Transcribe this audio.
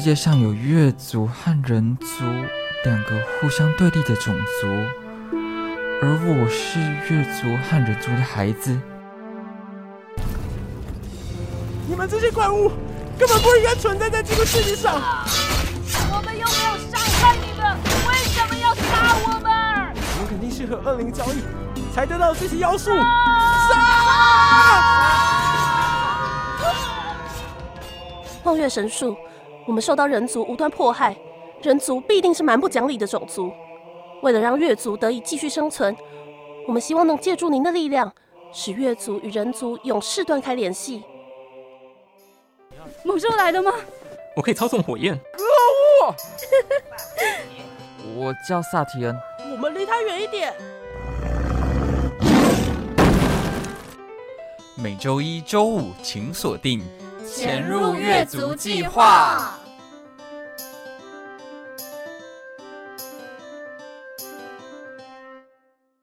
界上有月族和人族两个互相对立的种族，而我是月族和人族的孩子。你们这些怪物根本不应该存在在这个世界上！我们又没有伤害你们，为什么要杀我们？我们肯定是和恶灵交易才得到这些妖术。杀！望月 神树，我们受到人族无端迫害，人族必定是蛮不讲理的种族。为了让月族得以继续生存，我们希望能借助您的力量，使月族与人族永世断开联系。猛兽来了吗？我可以操纵火焰。可恶！我叫萨提恩。我们离他远一点。每周一、周五，请锁定。潜入月族计划。